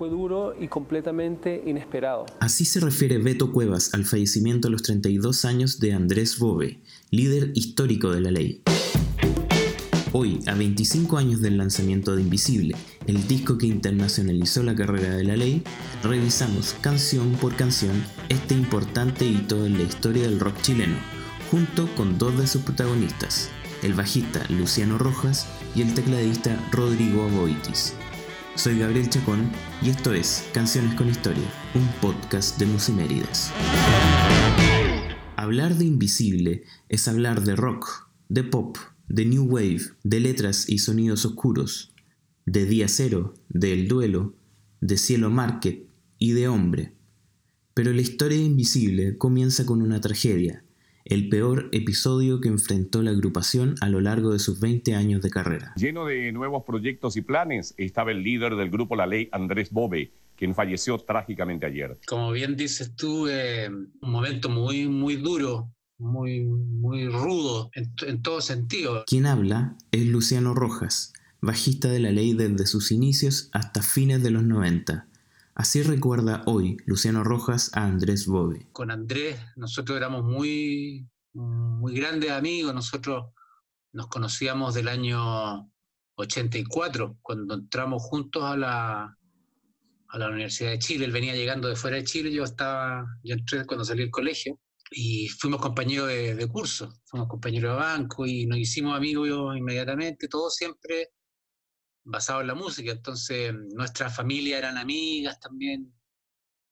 fue duro y completamente inesperado. Así se refiere Beto Cuevas al fallecimiento a los 32 años de Andrés Bove, líder histórico de la ley. Hoy, a 25 años del lanzamiento de Invisible, el disco que internacionalizó la carrera de la ley, revisamos canción por canción este importante hito en la historia del rock chileno, junto con dos de sus protagonistas, el bajista Luciano Rojas y el tecladista Rodrigo Aboitis. Soy Gabriel Chacón y esto es Canciones con Historia, un podcast de Musimérides. Hablar de Invisible es hablar de rock, de pop, de New Wave, de letras y sonidos oscuros, de Día Cero, de El Duelo, de Cielo Market y de Hombre. Pero la historia Invisible comienza con una tragedia, el peor episodio que enfrentó la agrupación a lo largo de sus 20 años de carrera. Lleno de nuevos proyectos y planes, estaba el líder del grupo La Ley, Andrés Bove, quien falleció trágicamente ayer. Como bien dices tú, eh, un momento muy, muy duro muy, muy rudo en, en todo sentido. Quien habla es Luciano Rojas, bajista de la ley desde sus inicios hasta fines de los 90. Así recuerda hoy Luciano Rojas a Andrés Bove. Con Andrés nosotros éramos muy, muy grandes amigos, nosotros nos conocíamos del año 84, cuando entramos juntos a la, a la Universidad de Chile. Él venía llegando de fuera de Chile, yo estaba, yo entré cuando salí del colegio y fuimos compañeros de, curso, fuimos compañeros de banco y nos hicimos amigos inmediatamente, todos siempre basados en la música. Entonces, nuestras familias eran amigas también.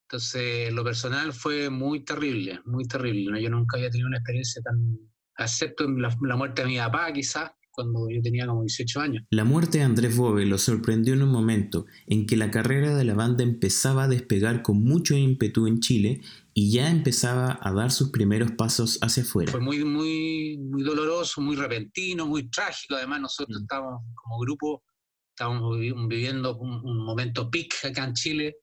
Entonces, lo personal fue muy terrible, muy terrible. Yo nunca había tenido una experiencia tan, excepto la, la muerte de mi papá, quizás, cuando yo tenía como 18 años. La muerte de Andrés Bove lo sorprendió en un momento en que la carrera de la banda empezaba a despegar con mucho ímpetu en Chile y ya empezaba a dar sus primeros pasos hacia afuera. Fue muy, muy, muy doloroso, muy repentino, muy trágico. Además, nosotros mm. estábamos como grupo, estábamos viviendo un, un momento peak acá en Chile.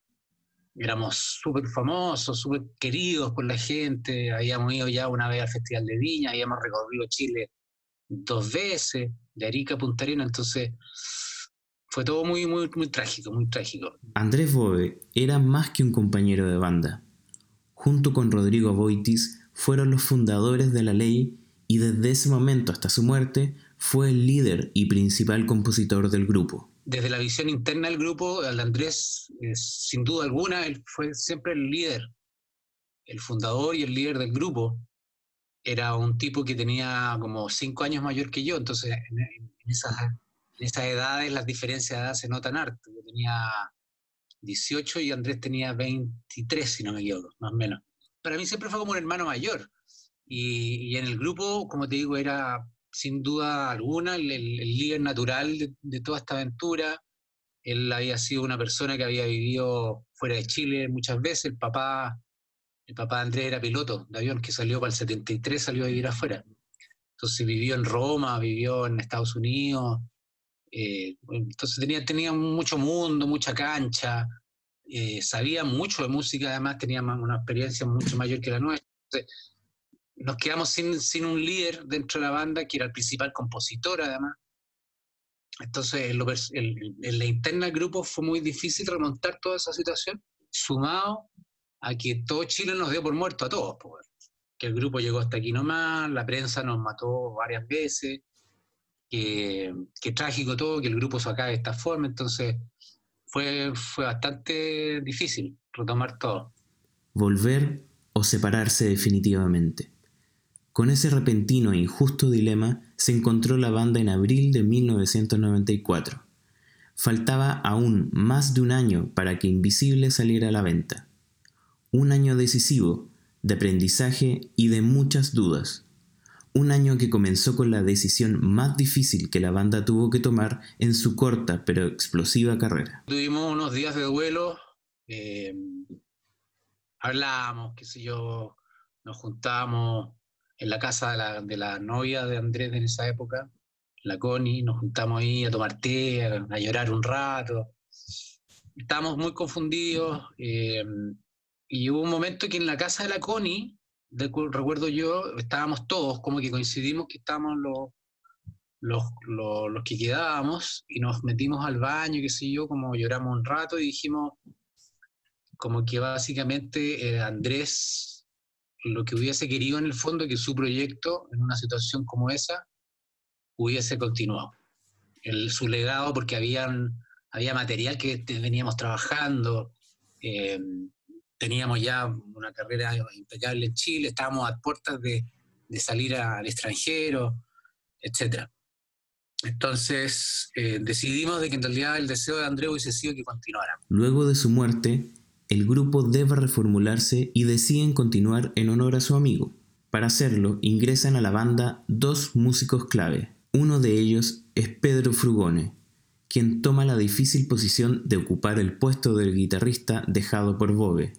Éramos súper famosos, súper queridos por la gente. Habíamos ido ya una vez al Festival de Viña, habíamos recorrido Chile dos veces, de Arica a Punta Arenas, entonces fue todo muy, muy, muy trágico, muy trágico. Andrés Bove era más que un compañero de banda. Junto con Rodrigo Boitis fueron los fundadores de la ley y desde ese momento hasta su muerte fue el líder y principal compositor del grupo. Desde la visión interna del grupo, el Andrés, eh, sin duda alguna, él fue siempre el líder, el fundador y el líder del grupo era un tipo que tenía como cinco años mayor que yo, entonces en, esas, edades las diferencias de edad se notan harto. Yo tenía 18 y Andrés tenía 23, si no me equivoco, más o menos. Para mí siempre fue como un hermano mayor. Y, en el grupo, como te digo, era sin duda alguna el, líder natural de, de, toda esta aventura. Él había sido una persona que había vivido fuera de Chile muchas veces. El papá el papá de Andrés era piloto de avión que salió para el 73, salió a vivir afuera. Entonces vivió en Roma, vivió en Estados Unidos. Eh, entonces tenía, tenía mucho mundo, mucha cancha, eh, sabía mucho de música, además tenía una experiencia mucho mayor que la nuestra. Nos quedamos sin, sin un líder dentro de la banda, que era el principal compositor además. Entonces, en, la interna del grupo fue muy difícil remontar toda esa situación, sumado a que todo Chile nos dio por muerto a todos, que el grupo llegó hasta aquí nomás, la prensa nos mató varias veces, que, trágico todo, que el grupo se acabe de esta forma, entonces fue, fue bastante difícil retomar todo. Volver o separarse definitivamente. Con ese repentino e injusto dilema se encontró la banda en abril de 1994. Faltaba aún más de un año para que Invisible saliera a la venta un año decisivo, de aprendizaje y de muchas dudas. Un año que comenzó con la decisión más difícil que la banda tuvo que tomar en su corta pero explosiva carrera. Tuvimos unos días de duelo, eh, hablamos, qué sé yo, nos juntamos en la casa de la, de la, novia de Andrés en esa época, la Connie, nos juntamos ahí a tomar té, a, llorar un rato. Estábamos muy confundidos. Eh, y hubo un momento que en la casa de la Connie, recuerdo yo, estábamos todos, como que coincidimos que estábamos los, los, los, que quedábamos y nos metimos al baño, qué sé yo, como lloramos un rato y dijimos, como que básicamente eh, Andrés lo que hubiese querido en el fondo que su proyecto en una situación como esa hubiese continuado. El, su legado, porque habían, había material que veníamos trabajando, eh, teníamos ya una carrera impecable en Chile, estábamos a puertas de, de salir al extranjero, etc. Entonces eh, decidimos de que en realidad el deseo de Andrés hubiese sido que continuara. Luego de su muerte, el grupo debe reformularse y deciden continuar en honor a su amigo. Para hacerlo, ingresan a la banda dos músicos clave. Uno de ellos es Pedro Frugone, quien toma la difícil posición de ocupar el puesto del guitarrista dejado por Bobe.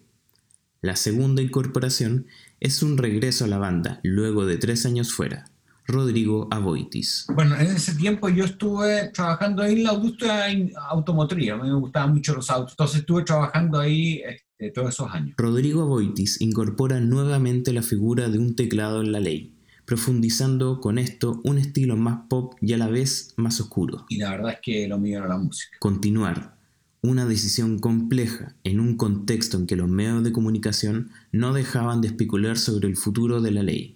La segunda incorporación es un regreso a la banda luego de tres años fuera. Rodrigo Aboitis. Bueno, en ese tiempo yo estuve trabajando ahí en la industria automotriz, a mí me gustaban mucho los autos, entonces estuve trabajando ahí este, todos esos años. Rodrigo Aboitis incorpora nuevamente la figura de un teclado en la ley, profundizando con esto un estilo más pop y a la vez más oscuro. Y la verdad es que lo mío era la música. Continuar, una decisión compleja en un contexto en que los medios de comunicación no dejaban de especular sobre el futuro de la ley.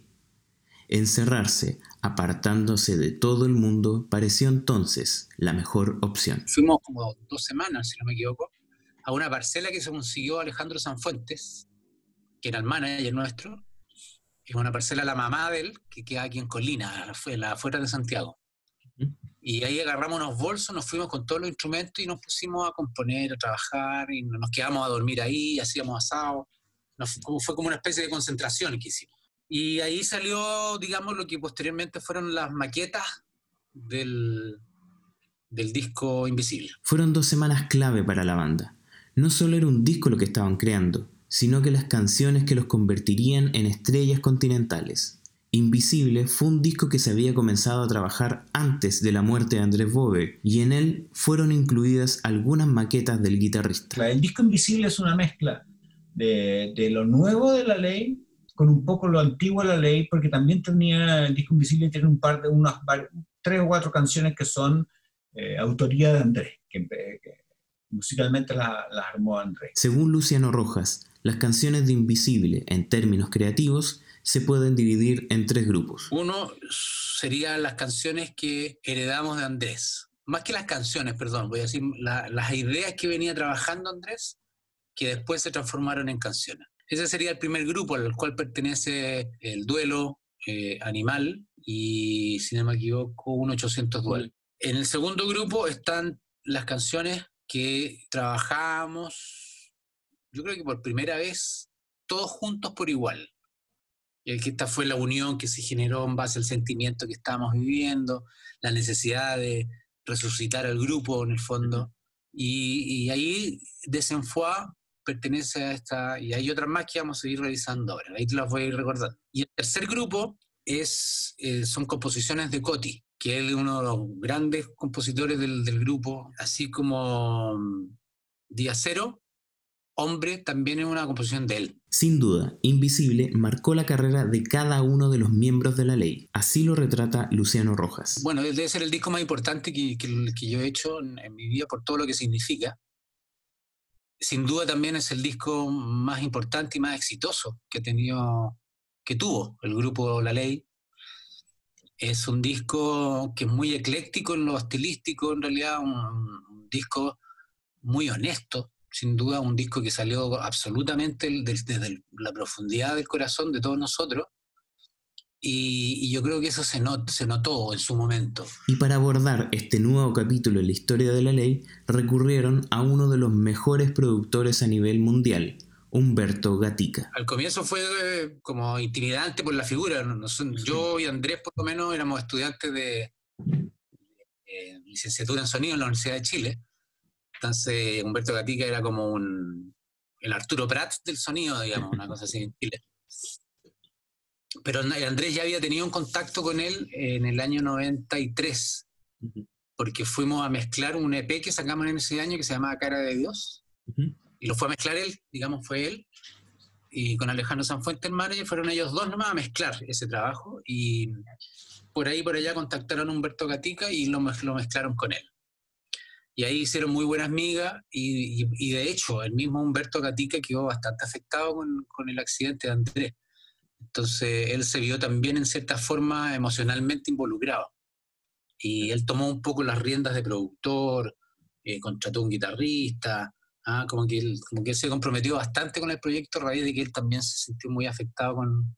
Encerrarse, apartándose de todo el mundo, pareció entonces la mejor opción. Fuimos como dos semanas, si no me equivoco, a una parcela que se consiguió Alejandro Sanfuentes, que era el manager nuestro. Es una parcela la mamá de él, que queda aquí en Colina, la afuera de Santiago. Y ahí agarramos unos bolsos, nos fuimos con todos los instrumentos y nos pusimos a componer, a trabajar, y nos quedamos a dormir ahí, hacíamos asado. fue como una especie de concentración que hicimos. Y ahí salió, digamos, lo que posteriormente fueron las maquetas del, del disco Invisible. Fueron dos semanas clave para la banda. No solo era un disco lo que estaban creando, sino que las canciones que los convertirían en estrellas continentales. Invisible fue un disco que se había comenzado a trabajar antes de la muerte de Andrés Bove y en él fueron incluidas algunas maquetas del guitarrista. El disco Invisible es una mezcla de, de lo nuevo de la ley con un poco lo antiguo de la ley, porque también tenía el disco Invisible, tiene un par de unas tres o cuatro canciones que son eh, autoría de Andrés, que, musicalmente las armó Andrés. Según Luciano Rojas, las canciones de Invisible, en términos creativos, se pueden dividir en tres grupos. Uno serían las canciones que heredamos de Andrés. Más que las canciones, perdón, voy a decir las ideas que venía trabajando Andrés, que después se transformaron en canciones. Ese sería el primer grupo al cual pertenece el duelo eh, animal y, si no me equivoco, un 800 duel. En el segundo grupo están las canciones que trabajamos, yo creo que por primera vez, todos juntos por igual. Y que esta fue la unión que se generó en base al sentimiento que estábamos viviendo, la necesidad de resucitar al grupo en el fondo. Y, y ahí desenfue pertenece a esta, y hay otras más que vamos a seguir revisando ahora, ahí te las voy a ir recordando. Y el tercer grupo es, eh, son composiciones de Coti, que es uno de los grandes compositores del, del grupo, así como mm, Día Cero, Hombre, también es una composición de él. Sin duda, Invisible marcó la carrera de cada uno de los miembros de la ley. Así lo retrata Luciano Rojas. Bueno, debe ser el disco más importante que, que, que yo he hecho en, en mi vida por todo lo que significa sin duda también es el disco más importante y más exitoso que ha tenido, que tuvo el grupo La Ley. Es un disco que es muy ecléctico en lo estilístico, en realidad, un, disco muy honesto, sin duda, un disco que salió absolutamente desde la profundidad del corazón de todos nosotros y, yo creo que eso se, se notó en su momento. Y para abordar este nuevo capítulo en la historia de la ley, recurrieron a uno de los mejores productores a nivel mundial, Humberto Gatica. Al comienzo fue eh, como intimidante por la figura. Yo y Andrés, por lo menos, éramos estudiantes de, licenciatura en sonido en la Universidad de Chile. Entonces, Humberto Gatica era como un, el Arturo Prats del sonido, digamos, una cosa así en Chile pero Andrés ya había tenido un contacto con él en el año 93, porque fuimos a mezclar un EP que sacamos en ese año que se llamaba Cara de Dios, y lo fue a mezclar él, digamos, fue él, y con Alejandro Sanfuente, el manager, fueron ellos dos nomás a mezclar ese trabajo, y por ahí por allá contactaron a Humberto Gatica y lo, lo mezclaron con él. y ahí hicieron muy buenas migas y, y, de hecho el mismo Humberto Gatica quedó bastante afectado con, con, el accidente de Andrés. Entonces él se vio también en cierta forma emocionalmente involucrado. Y él tomó un poco las riendas de productor, eh, contrató un guitarrista, ah, como, que él, como que se comprometió bastante con el proyecto a raíz de que él también se sintió muy afectado con,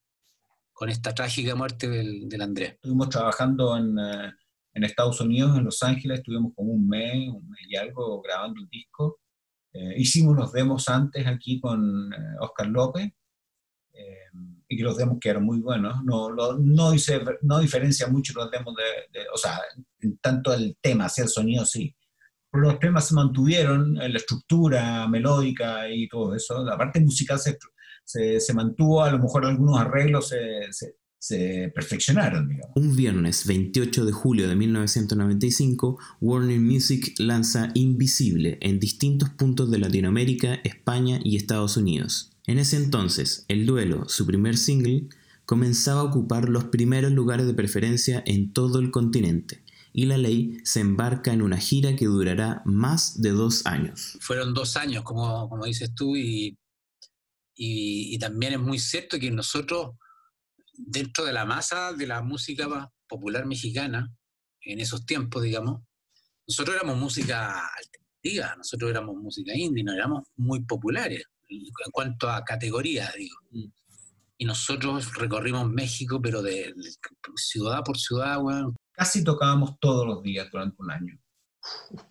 con esta trágica muerte del, del Andrés. Estuvimos trabajando en... Eh, en Estados Unidos, en Los Ángeles, estuvimos como un mes, un mes y algo grabando el disco. Eh, hicimos unos demos antes aquí con eh, Oscar López y que los demos quedaron muy buenos. No, no, dice, no diferencia mucho los demos de, o sea, en tanto el tema, hacia el sonido sí. Pero los temas se mantuvieron, la estructura melódica y todo eso. La parte musical se, se, se mantuvo, a lo mejor algunos arreglos se, se se perfeccionaron. Digamos. Un viernes 28 de julio de 1995, Warner Music lanza Invisible en distintos puntos de Latinoamérica, España y Estados Unidos. En ese entonces, El Duelo, su primer single, comenzaba a ocupar los primeros lugares de preferencia en todo el continente, y la ley se embarca en una gira que durará más de dos años. Fueron dos años, como, como dices tú, y, y, también es muy cierto que nosotros dentro de la masa de la música popular mexicana, en esos tiempos, digamos, nosotros éramos música alternativa, nosotros éramos música indie, no éramos muy populares en cuanto a categoría, digo. Y nosotros recorrimos México, pero de, ciudad por ciudad, bueno. Casi tocábamos todos los días durante un año.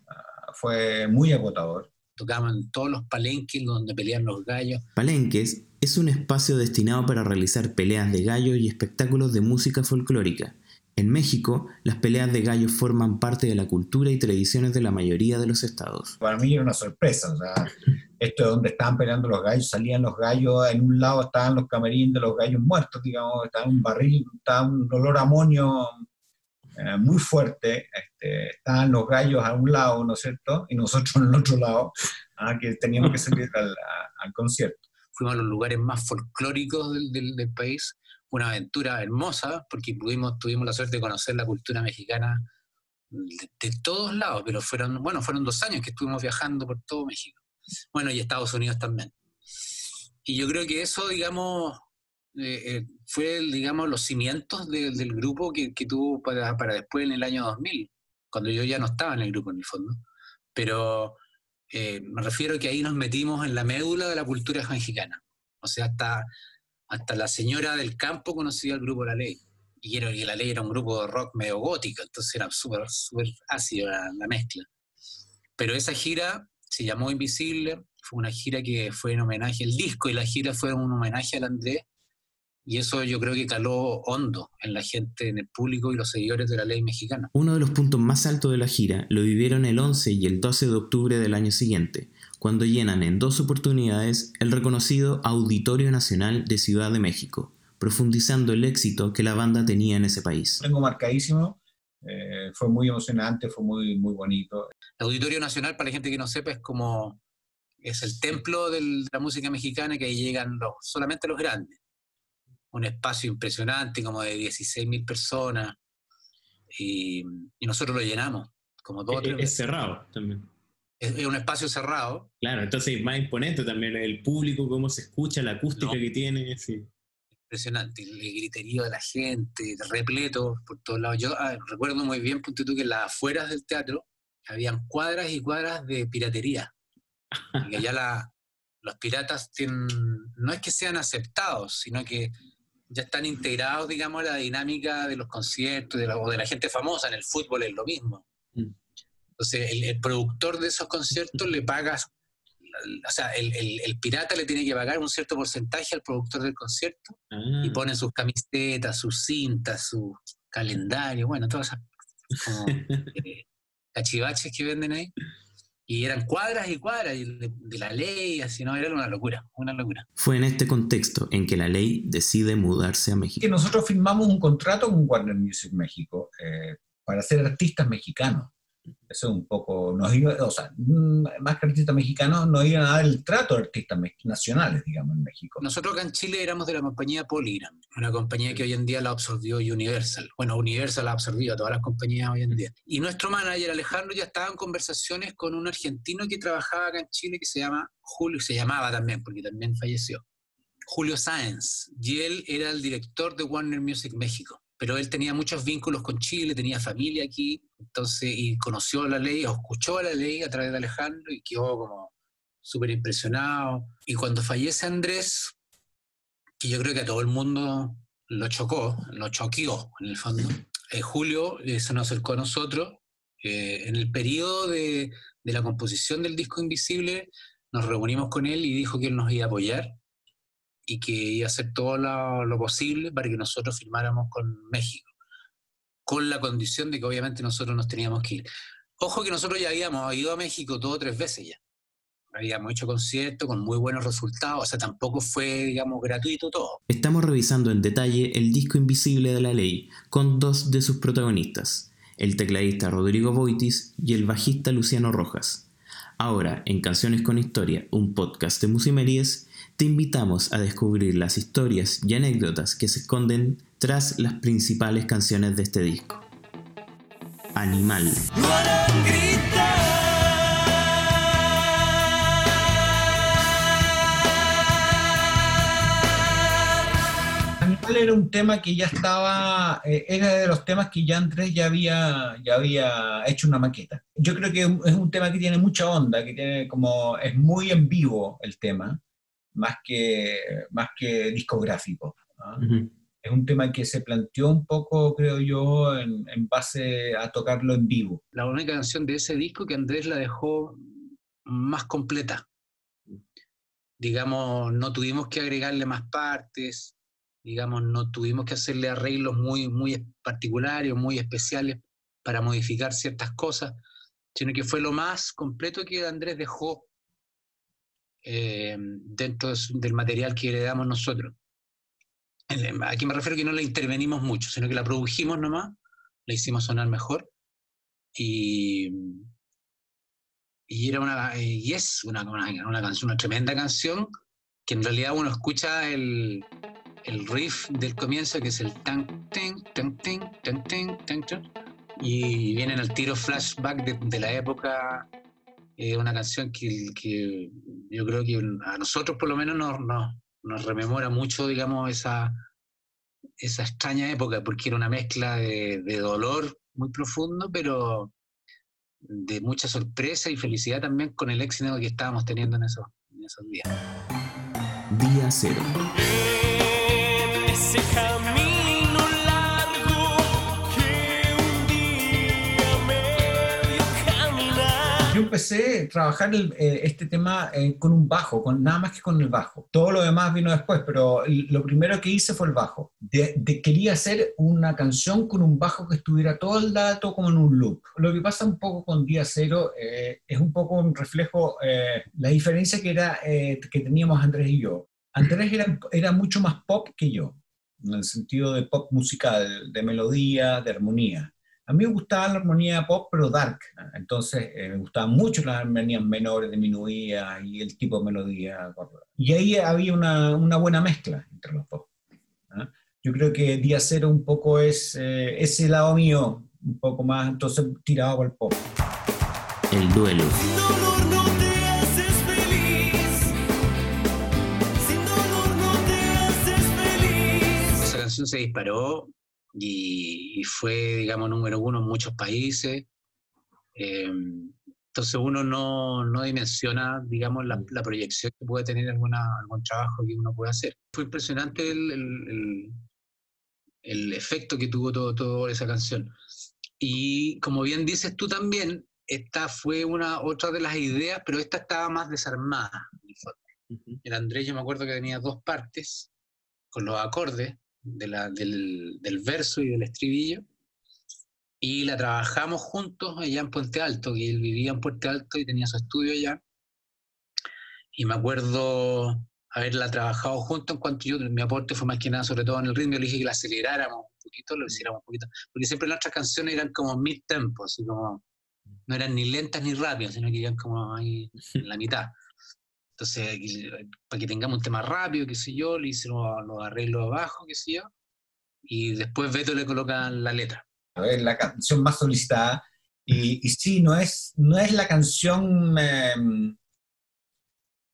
Ah, fue muy agotador. Tocábamos en todos los palenques donde pelean los gallos. Palenques es un espacio destinado para realizar peleas de gallo y espectáculos de música folclórica. En México, las peleas de gallos forman parte de la cultura y tradiciones de la mayoría de los estados. Para mí era una sorpresa, o sea, esto es donde estaban peleando los gallos, salían los gallos, en un lado estaban los camerines de los gallos muertos, digamos, estaba un barril, estaba un olor a amonio eh, muy fuerte, este, estaban los gallos a un lado, ¿no es cierto? Y nosotros en el otro lado, ah, que teníamos que salir al concierto fuimos a los lugares más folclóricos del, del, país, una aventura hermosa, porque pudimos, tuvimos la suerte de conocer la cultura mexicana de, todos lados, pero fueron, bueno, fueron dos años que estuvimos viajando por todo México. Bueno, y Estados Unidos también. Y yo creo que eso, digamos, eh, eh, fue, digamos, los cimientos del grupo que, que tuvo para, para, después en el año 2000, cuando yo ya no estaba en el grupo en el fondo. Pero eh, me refiero que ahí nos metimos en la médula de la cultura mexicana. O sea, hasta, hasta la señora del campo conocía el grupo La Ley. Y, era, La Ley era un grupo de rock medio gótico, entonces era súper súper ácida la, la mezcla. Pero esa gira se llamó Invisible, fue una gira que fue en homenaje, el disco y la gira fue un homenaje al Andrés, y eso yo creo que caló hondo en la gente, en el público y los seguidores de la ley mexicana. Uno de los puntos más altos de la gira lo vivieron el 11 y el 12 de octubre del año siguiente, cuando llenan en dos oportunidades el reconocido Auditorio Nacional de Ciudad de México, profundizando el éxito que la banda tenía en ese país. Tengo marcadísimo, eh, fue muy emocionante, fue muy, muy bonito. El Auditorio Nacional, para la gente que no sepa, es como es el templo de la música mexicana que ahí llegan los, solamente los grandes un espacio impresionante, como de 16.000 personas, y, nosotros lo llenamos, como todo. Es, es cerrado también. Es, un espacio cerrado. Claro, entonces más imponente también el público, cómo se escucha, la acústica que tiene. Sí. Impresionante, el griterío de la gente, repleto por todos lados. Yo ah, recuerdo muy bien, punto tú, que en las afueras del teatro habían cuadras y cuadras de piratería. y allá la, los piratas tienen, no es que sean aceptados, sino que ya están integrados, digamos, a la dinámica de los conciertos de la, o de la gente famosa. En el fútbol es lo mismo. Entonces, el, productor de esos conciertos le paga, o sea, el, el, pirata le tiene que pagar un cierto porcentaje al productor del concierto y ah. pone sus camisetas, sus cintas, su calendario, bueno, todas esas como, eh, cachivaches que venden ahí y eran cuadras y cuadras de, la ley, así, ¿no? Era una locura, una locura. Fue en este contexto en que la ley decide mudarse a México. Que nosotros firmamos un contrato con Warner Music México eh, para ser artistas mexicanos. Eso es un poco, nos iba, o sea, mm, más que artistas mexicanos, no iban a dar el trato de artistas nacionales, digamos, en México. Nosotros acá en Chile éramos de la compañía Polygram, una compañía que hoy en día la absorbió Universal. Bueno, Universal la ha absorbido a todas las compañías hoy en día. Y nuestro manager Alejandro ya estaba en conversaciones con un argentino que trabajaba acá en Chile que se llama Julio, se llamaba también, porque también falleció, Julio Sáenz. Y él era el director de Warner Music México pero él tenía muchos vínculos con Chile, tenía familia aquí, entonces, y conoció la ley, o escuchó la ley a través de Alejandro y quedó como súper impresionado. Y cuando fallece Andrés, que yo creo que a todo el mundo lo chocó, lo choqueó en el fondo, eh, Julio eh, se nos acercó a nosotros. Eh, en el periodo de, de la composición del disco Invisible, nos reunimos con él y dijo que él nos iba a apoyar y que iba a hacer todo lo, posible para que nosotros firmáramos con México, con la condición de que obviamente nosotros nos teníamos que ir. Ojo que nosotros ya habíamos ido a México dos o tres veces ya. Habíamos hecho conciertos con muy buenos resultados, o sea, tampoco fue, digamos, gratuito todo. Estamos revisando en detalle el disco invisible de la ley con dos de sus protagonistas, el tecladista Rodrigo Boitis y el bajista Luciano Rojas. Ahora, en Canciones con Historia, un podcast de Musimeries, te invitamos a descubrir las historias y anécdotas que se esconden tras las principales canciones de este disco. Animal. Animal era un tema que ya estaba, eh, era de los temas que ya Andrés ya había, ya había hecho una maqueta. Yo creo que es un tema que tiene mucha onda, que tiene como, es muy en vivo el tema más que, más que discográfico. Es un tema que se planteó un poco, creo yo, en, base a tocarlo en vivo. La única canción de ese disco que Andrés la dejó más completa. Digamos, no tuvimos que agregarle más partes, digamos, no tuvimos que hacerle arreglos muy, muy particulares, muy especiales para modificar ciertas cosas, sino que fue lo más completo que Andrés dejó eh, dentro del material que le damos nosotros. Aquí me refiero que no la intervenimos mucho, sino que la produjimos nomás, la hicimos sonar mejor y, y era una y es una, una, canción, una tremenda canción que en realidad uno escucha el, el riff del comienzo que es el tan ten tan ten tan ten tan y vienen al tiro flashback de, de la época es una canción que, que, yo creo que a nosotros por lo menos nos, nos, rememora mucho, digamos, esa, esa extraña época, porque era una mezcla de, de, dolor muy profundo, pero de mucha sorpresa y felicidad también con el éxito que estábamos teniendo en esos, en esos días. Día cero. ese empecé a trabajar eh, este tema eh, con un bajo, con nada más que con el bajo. Todo lo demás vino después, pero lo primero que hice fue el bajo. De, quería hacer una canción con un bajo que estuviera todo el dato como en un loop. Lo que pasa un poco con Día Cero eh, es un poco un reflejo, la diferencia que, era, que teníamos Andrés y yo. Andrés era, era mucho más pop que yo, en el sentido de pop musical, de melodía, de armonía. A mí me gustaba la armonía pop, pero dark. Entonces eh, me gustaban mucho las armonías menores, diminuidas y el tipo de melodía. Y ahí había una, una buena mezcla entre los pop. Yo creo que Día Cero un poco es eh, ese lado mío, un poco más entonces tirado por el pop. El duelo. Esa canción se disparó y, fue, digamos, número uno en muchos países. Em, entonces uno no, no dimensiona, digamos, la, la, proyección que puede tener alguna, algún trabajo que uno puede hacer. Fue impresionante el, el, el, efecto que tuvo todo, toda esa canción. Y como bien dices tú también, esta fue una otra de las ideas, pero esta estaba más desarmada. El Andrés, yo me acuerdo que tenía dos partes con los acordes, del, del, verso y del estribillo, y la trabajamos juntos allá en Puente Alto, que él vivía en Puente Alto y tenía su estudio allá. Y me acuerdo haberla trabajado juntos en cuanto yo, mi aporte fue más que nada, sobre todo en el ritmo, le dije que la aceleráramos un poquito, lo hiciéramos un poquito, porque siempre nuestras canciones eran como mid-tempo, así como no eran ni lentas ni rápidas, sino que iban como ahí en la mitad. Entonces, para que tengamos un tema rápido, qué sé yo, le hice los, los arreglos abajo, qué sé yo, y después Beto le coloca la letra. Es la canción más solicitada, y, y sí, no es, no es la canción, em,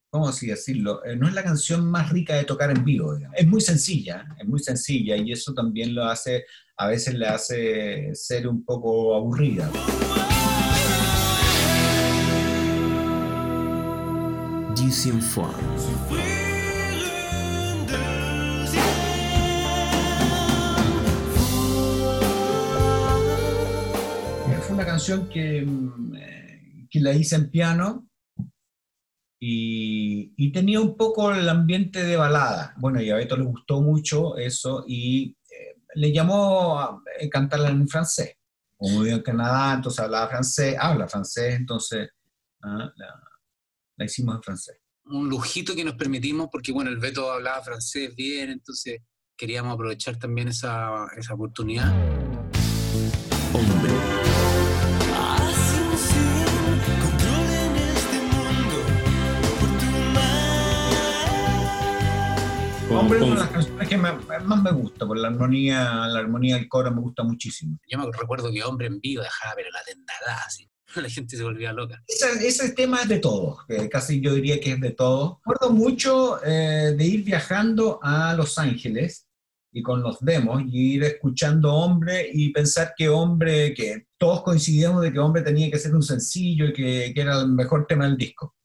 ¿cómo así decirlo? Eh, no es la canción más rica de tocar en vivo. digamos. Es muy sencilla, es muy sencilla, y eso también lo hace, a veces le hace ser un poco aburrida. Eh, Fue una canción que, mm, eh, que la hice en piano y, y tenía un poco el ambiente de balada. Bueno, y a Beto le gustó mucho eso y eh, le llamó a eh, cantarla en francés. Como vivió en Canadá, entonces hablaba francés, habla francés, entonces ah, la, la hicimos en francés. Un lujito que nos permitimos, porque bueno, el Beto hablaba francés bien, entonces queríamos aprovechar también esa, esa oportunidad. Hombre. Con- Hombre, es con- una de las canciones que me- más me gusta, por la armonía, la armonía del coro me gusta muchísimo. Yo me recuerdo que Hombre en Vivo dejaba, pero la tendada, así. La gente se volvía loca. Ese, ese tema es de todos, eh, casi yo diría que es de todos. Recuerdo mucho eh, de ir viajando a Los Ángeles y con los demos y ir escuchando Hombre y pensar que Hombre, que todos coincidimos de que Hombre tenía que ser un sencillo y que, que era el mejor tema del disco.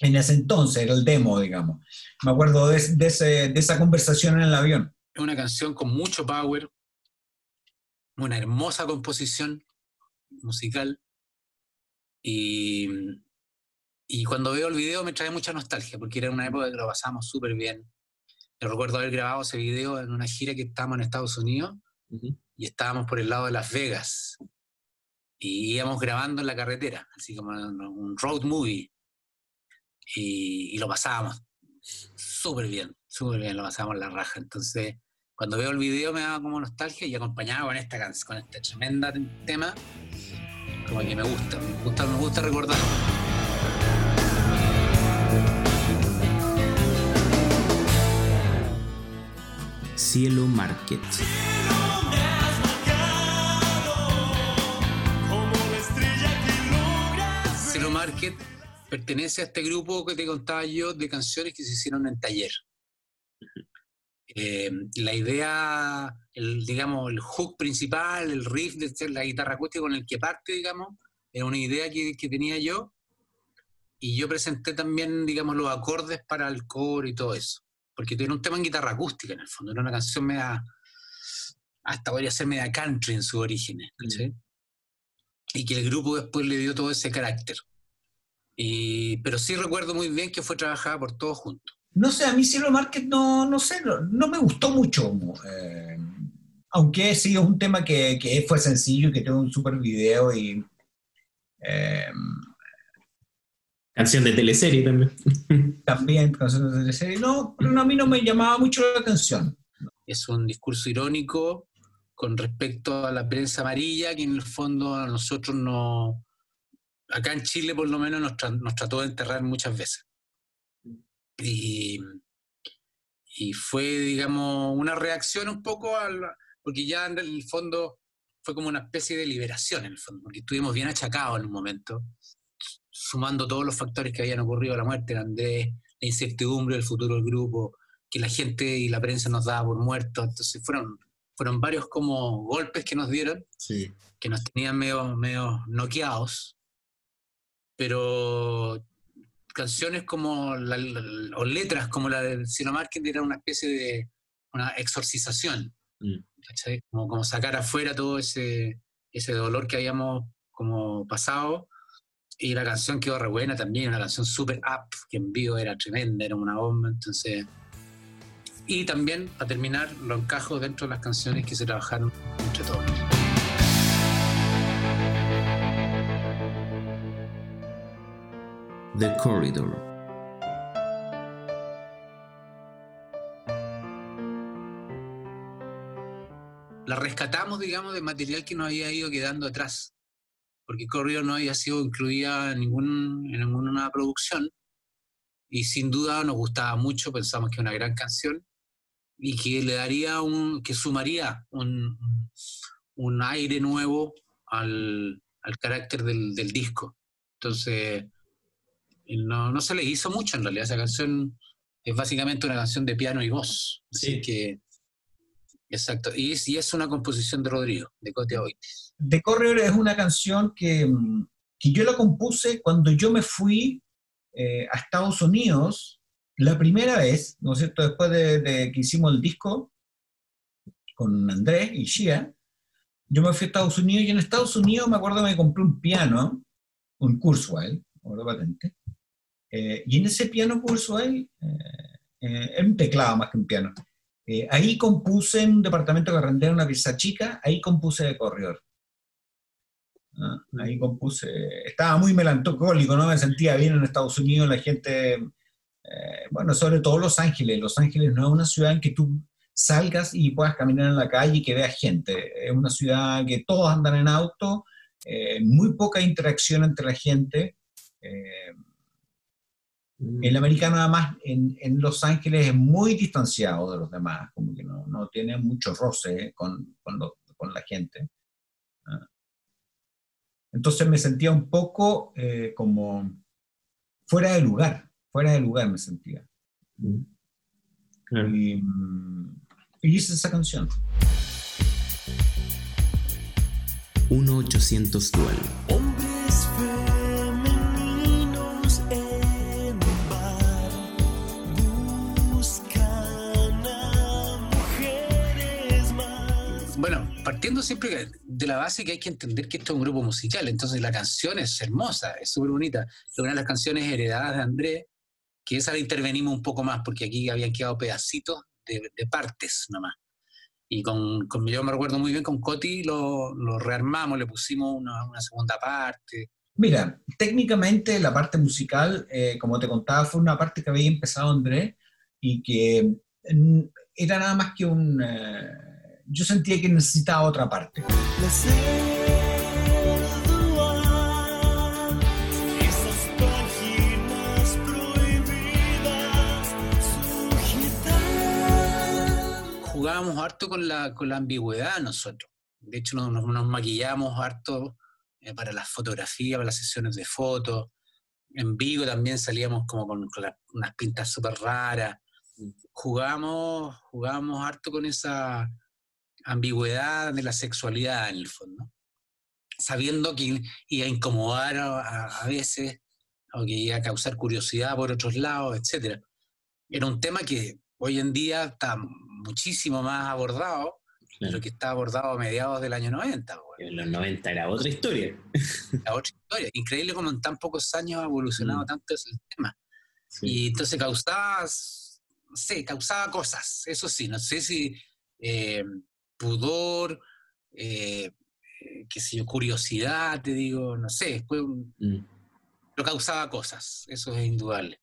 En ese entonces era el demo, digamos. Me acuerdo de, de ese- de esa conversación en el avión. Es una canción con mucho power, una hermosa composición musical. Y, y cuando veo el video me trae mucha nostalgia, porque era una época que lo pasamos súper bien. Yo recuerdo haber grabado ese video en una gira que estábamos en Estados Unidos Ujú. y estábamos por el lado de Las Vegas. Y íbamos grabando en la carretera, así como un road movie. Y, y lo pasábamos súper bien, súper bien, lo pasábamos la raja. Entonces, cuando veo el video me da como nostalgia y acompañado con esta con este tremenda tema, como que me gusta, me gusta, me gusta recordar. Cielo Market. Zero Market pertenece a este grupo que te contaba yo de canciones que se hicieron en taller. Eh, la idea, el, digamos, el hook principal, el riff de la guitarra acústica con el que parte, digamos, era una idea que, que tenía yo. Y yo presenté también, digamos, los acordes para el coro y todo eso. Porque era un tema en guitarra acústica, en el fondo. Era una canción media. Hasta podría ser media country en sus orígenes. ¿cachai? Y que el grupo después le dio todo ese carácter. Y, pero sí recuerdo muy bien que fue trabajada por todos juntos. No sé, a mí Cielo Market no, no sé, no, no me gustó mucho. eh, aunque sí es un tema que, que fue sencillo y que tuvo un super video y... eh, Canción de teleserie también. también canciones de serie. No, pero no, a mí no me llamaba mucho la atención. Es un discurso irónico con respecto a la prensa amarilla, que en el fondo a nosotros no, acá en Chile por lo menos nos, tra- nos trató de enterrar muchas veces. Y, y fue, digamos, una reacción un poco al, porque ya en el fondo fue como una especie de liberación en el fondo, porque estuvimos bien achacados en un momento, sumando todos los factores que habían ocurrido, la muerte de Andrés, la incertidumbre del futuro del grupo, que la gente y la prensa nos daba por muertos, entonces fueron, fueron varios como golpes que nos dieron, Sí. que nos tenían medio, medio noqueados, pero canciones como, la- la- o letras como la del Cielo Market era una especie de una exorcización, Mm. ¿cachai? Como, como sacar afuera todo ese, ese dolor que habíamos como pasado, y la canción quedó re buena también, una canción super up, que en vivo era tremenda, era una bomba, entonces... Y también, para terminar, lo encajo dentro de las canciones que se trabajaron entre todos. The Corridor. la rescatamos, digamos, de material que nos había ido quedando atrás. porque Corrió no había sido incluida en, ningún, en ninguna producción. Y sin duda nos gustaba mucho, pensamos que es una gran canción y que le daría un, que sumaría un, un aire nuevo al, al carácter del, del, disco. Entonces, no, no, se le hizo mucho en realidad. Esa canción es básicamente una canción de piano y voz. Así sí. que, exacto. Y es, y es, una composición de Rodrigo, de Cote Oitis. De es una canción que, que, yo la compuse cuando yo me fui eh, a Estados Unidos la primera vez, ¿no es cierto? Después de, de que hicimos el disco con Andrés y Shia, yo me fui a Estados Unidos y en Estados Unidos me acuerdo que me compré un piano, un Kurzweil, patente, eh, y en ese piano Kurzweil, eh, eh, un teclado más que un piano, eh, ahí compuse en un departamento que arrendé una pieza chica, ahí compuse de corredor. ¿Ah? Ahí compuse, estaba muy melancólico, ¿no? Me sentía bien en Estados Unidos, la gente, eh, bueno, sobre todo Los Ángeles. Los Ángeles no es una ciudad en que tú salgas y puedas caminar en la calle y que veas gente. Es una ciudad que todos andan en auto, eh, muy poca interacción entre la gente. El americano además en, en, Los Ángeles es muy distanciado de los demás, como que no, no tiene mucho roce con, con, lo, con la gente. ¿Ah? Entonces me sentía un poco eh, como fuera de lugar, fuera de lugar me sentía. Claro. Y, y hice esa canción. 1-800 Dual. Hombres Bueno, partiendo siempre de la base que hay que entender que esto es un grupo musical, entonces la canción es hermosa, es súper bonita. Una de las canciones heredadas de Andrés, que esa la intervenimos un poco más, porque aquí habían quedado pedacitos de, partes nomás. Y con, con, yo me recuerdo muy bien, con Coti lo, lo rearmamos, le pusimos una, una, segunda parte. Mira, técnicamente la parte musical, eh, como te contaba, fue una parte que había empezado Andrés y que mm, era nada más que un... Eh, yo sentía que necesitaba otra parte. jugábamos harto con la, con la ambigüedad nosotros. De hecho, nos, nos maquillamos harto eh, para las fotografías, para las sesiones de fotos. En vivo también salíamos como con, con la, unas pintas súper raras. Jugamos, jugamos harto con esa ambigüedad de la sexualidad en el fondo. Sabiendo que iba a incomodar a, a veces, o que iba a causar curiosidad por otros lados, etc. Era un tema que hoy en día está muchísimo más abordado claro. lo que está abordado a mediados del año 90. Bueno. En los 90 era otra historia. La otra historia. Increíble como en tan pocos años ha evolucionado mm. tanto ese tema. Sí. Y entonces causaba, no sé, causaba cosas, eso sí, no sé si eh, pudor, eh, qué sé yo, curiosidad, te digo, no sé, después mm. pero causaba cosas, eso es indudable.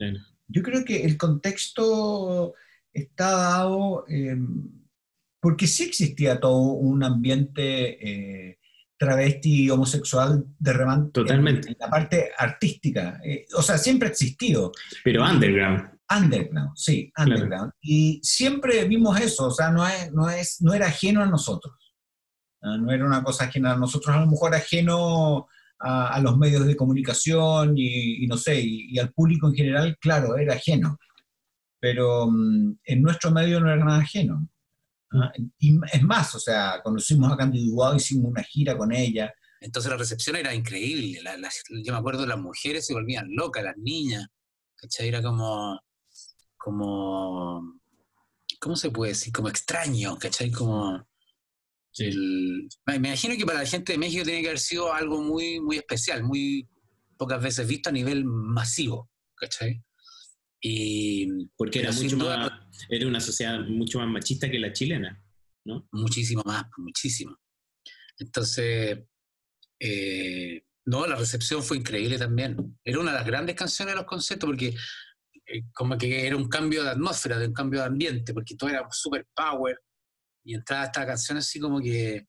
Yo creo que el contexto está dado eh, porque sí existía todo un ambiente eh, travesti homosexual de remate Totalmente. En, en, la parte artística. Eh, o sea, siempre ha existido. Pero underground. Underground, sí, underground. Claro. Y siempre vimos eso, o sea, no, es, no, es, no era ajeno a nosotros. No era una cosa ajena a nosotros, a lo mejor ajeno a, a los medios de comunicación y, y no sé, y, y, al público en general, claro, era ajeno pero um, en nuestro medio no era nada ajeno. ¿Ah? Y es más, o sea, conocimos a Candy Dubois, hicimos una gira con ella. Entonces la recepción era increíble. La, la, yo me acuerdo, las mujeres se volvían locas, las niñas. ¿Cachai? Era como, como, ¿cómo se puede decir? Como extraño, ¿cachai? Como... Sí. El, me imagino que para la gente de México tiene que haber sido algo muy, muy especial, muy pocas veces visto a nivel masivo, ¿cachai? Y, Porque era, mucho duda, más, era una sociedad mucho más machista que la chilena, ¿no? Muchísimo más, muchísimo. Entonces, eh, no, la recepción fue increíble también. Era una de las grandes canciones de los conciertos porque eh, como que era un cambio de atmósfera, de un cambio de ambiente, porque todo era super power y entraba esta canción así como que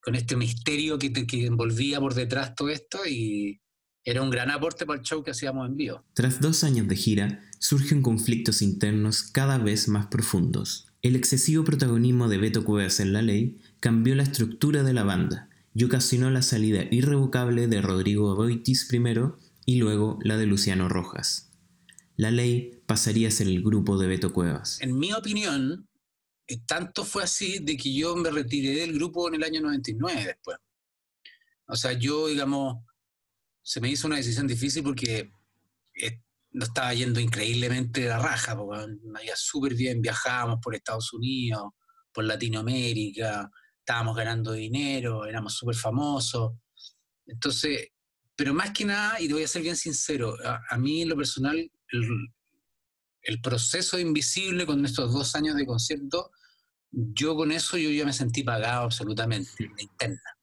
con este misterio que, te- que envolvía por detrás todo esto y era un gran aporte para el show que hacíamos en vivo. Tras dos años de gira, surgen conflictos internos cada vez más profundos. El excesivo protagonismo de Beto Cuevas en la ley cambió la estructura de la banda y ocasionó la salida irrevocable de Rodrigo Boitis primero y luego la de Luciano Rojas. La ley pasaría a ser el grupo de Beto Cuevas. En mi opinión, eh, tanto fue así de que yo me retiré del grupo en el año 99 después. O sea, yo, digamos, se me hizo una decisión difícil porque eh, no estaba yendo increíblemente de la raja, porque me iba súper bien, viajábamos por Estados Unidos, por Latinoamérica, estábamos ganando dinero, éramos súper famosos. Entonces, pero más que nada, y te voy a ser bien sincero, a, a mí en lo personal, el, el proceso Invisible con estos dos años de concierto, yo con eso yo ya me sentí pagado absolutamente, en la interna.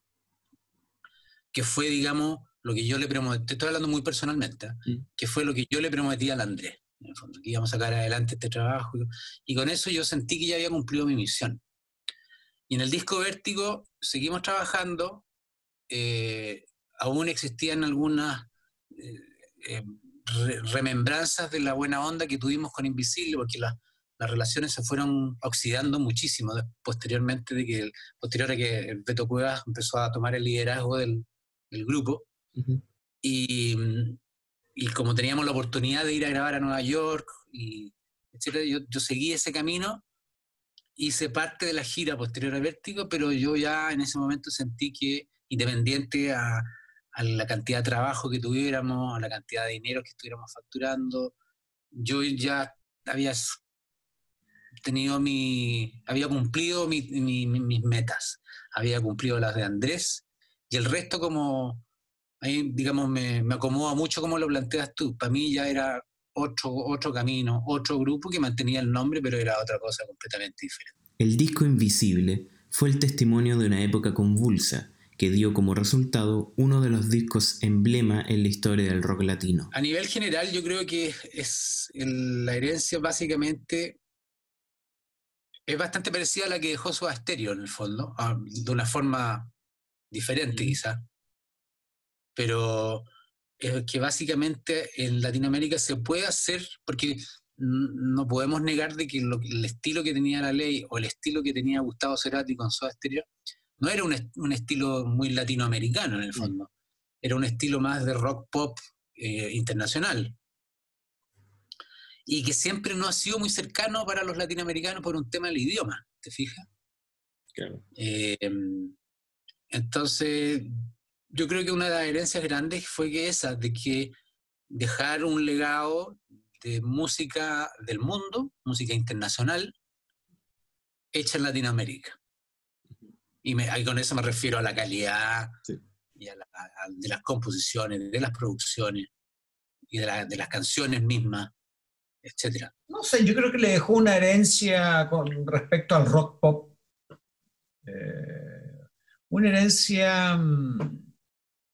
Que fue, digamos, lo que yo le prometí, te estoy hablando muy personalmente, que fue lo que yo le prometí al Andrés, en el fondo, que íbamos a sacar adelante este trabajo. Y con eso yo sentí que ya había cumplido mi misión. Y en el disco Vértigo seguimos trabajando, eh, aún existían algunas eh, eh, re- remembranzas de la buena onda que tuvimos con Invisible, porque la- las relaciones se fueron oxidando muchísimo posteriormente de que el, posterior a que el Beto Cuevas empezó a tomar el liderazgo del, del grupo. Y, y como teníamos la oportunidad de ir a grabar a Nueva York, y etcétera, yo, yo seguí ese camino, hice parte de la gira posterior a Vértigo, pero yo ya en ese momento sentí que, independiente a, a la cantidad de trabajo que tuviéramos, a la cantidad de dinero que estuviéramos facturando, yo ya había tenido mi, había cumplido mi- mis metas, había cumplido las de Andrés, y el resto como, ahí digamos, me, me acomoda mucho como lo planteas tú, para mí ya era otro, otro camino, otro grupo que mantenía el nombre, pero era otra cosa completamente diferente. El disco Invisible fue el testimonio de una época convulsa que dio como resultado uno de los discos emblema en la historia del rock latino. A nivel general, yo creo que es el- la herencia básicamente es bastante parecida a la que dejó su Stereo en el fondo, ah, de una forma diferente quizás, pero es que básicamente en Latinoamérica se puede hacer, porque no podemos negar de que lo- el estilo que tenía la ley o el estilo que tenía Gustavo Cerati con Soda Stereo no era un, est- un estilo muy latinoamericano en el fondo, era un estilo más de rock pop eh, internacional. Y que siempre no ha sido muy cercano para los latinoamericanos por un tema del idioma, ¿te fijas? Eh, entonces, yo creo que una de las herencias grandes fue que esa, de que dejar un legado de música del mundo, música internacional, hecha en Latinoamérica. Y me- ahí con eso me refiero a la calidad Sí. y a la- a- de las composiciones, de las producciones y de, la- de las canciones mismas, etcétera. No sé, yo creo que le dejó una herencia con respecto al rock pop. Eh, una herencia mm,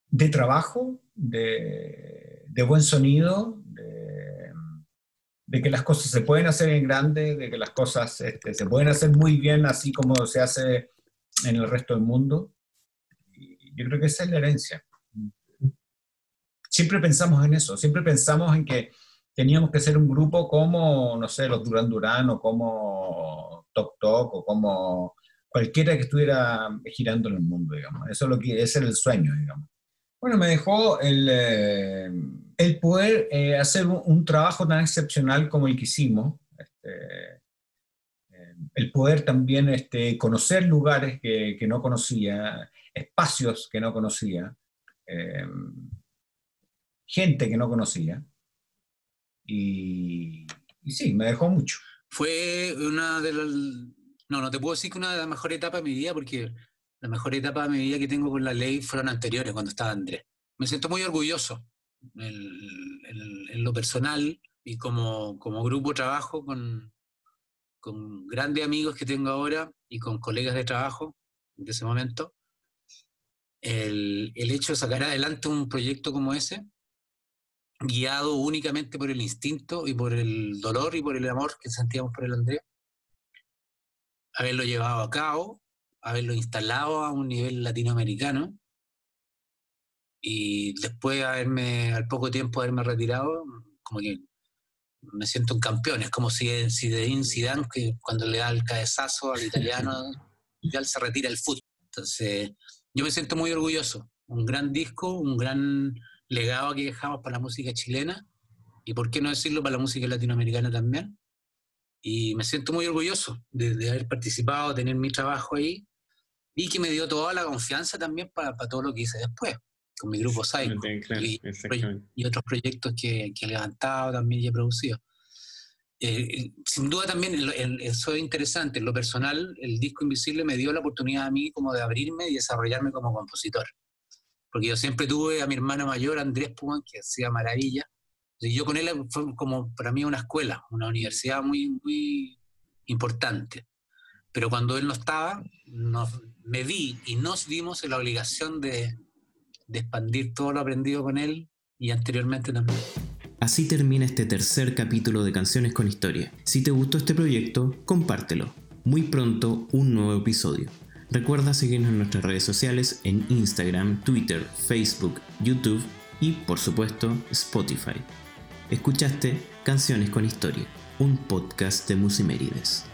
de trabajo, de, de buen sonido, de, de que las cosas se pueden hacer en grande, de que las cosas este, se pueden hacer muy bien así como se hace en el resto del mundo. Yo creo que esa es la herencia. Siempre pensamos en eso, siempre pensamos en que teníamos que ser un grupo como, no sé, los Duran Duran o como Tok Tok o como cualquiera que estuviera girando en el mundo, digamos. Eso es lo que era el sueño, digamos. Bueno, me dejó el, eh, el poder eh, hacer un, un trabajo tan excepcional como el que hicimos. Este, el poder también este, conocer lugares que, que no conocía, espacios que no conocía, eh, gente que no conocía. Y, sí, me dejó mucho. Fue una de las... No, no te puedo decir que una de las mejores etapas de mi vida, porque la mejor etapa de mi vida que tengo con la ley fueron anteriores, cuando estaba Andrés. Me siento muy orgulloso en, en- en lo personal y como, como grupo trabajo con, con grandes amigos que tengo ahora y con colegas de trabajo de ese momento. El, el hecho de sacar adelante un proyecto como ese, guiado únicamente por el instinto y por el dolor y por el amor que sentíamos por el Andrés, haberlo llevado a cabo haberlo instalado a un nivel latinoamericano y después haberme, al poco tiempo haberme retirado, como que me siento un campeón. Es como si Zinedine Zidane, que cuando le da el cabezazo al italiano, ya se retira el fútbol. Entonces, yo me siento muy orgulloso. Un gran disco, un gran legado que dejamos para la música chilena y, por qué no decirlo, para la música latinoamericana también. Y me siento muy orgulloso de, de haber participado, tener mi trabajo ahí y que me dio toda la confianza también para, para todo lo que hice después, con mi grupo Psycho Claro, y, y otros proyectos que, que he levantado también y he producido. Eh, sin duda también el- el- eso es interesante, en lo personal el disco Invisible me dio la oportunidad a mí como de abrirme y desarrollarme como compositor, porque yo siempre tuve a mi hermano mayor Andrés Pugan que hacía maravilla, y yo con él fue como para mí una escuela, una universidad muy, muy importante, pero cuando él no estaba, nos- me vi y nos vimos en la obligación de, de expandir todo lo aprendido con él y anteriormente también. Así termina este tercer capítulo de Canciones con Historia. Si te gustó este proyecto, compártelo. Muy pronto un nuevo episodio. Recuerda seguirnos en nuestras redes sociales en Instagram, Twitter, Facebook, YouTube y por supuesto Spotify. Escuchaste Canciones con Historia, un podcast de Musimérides.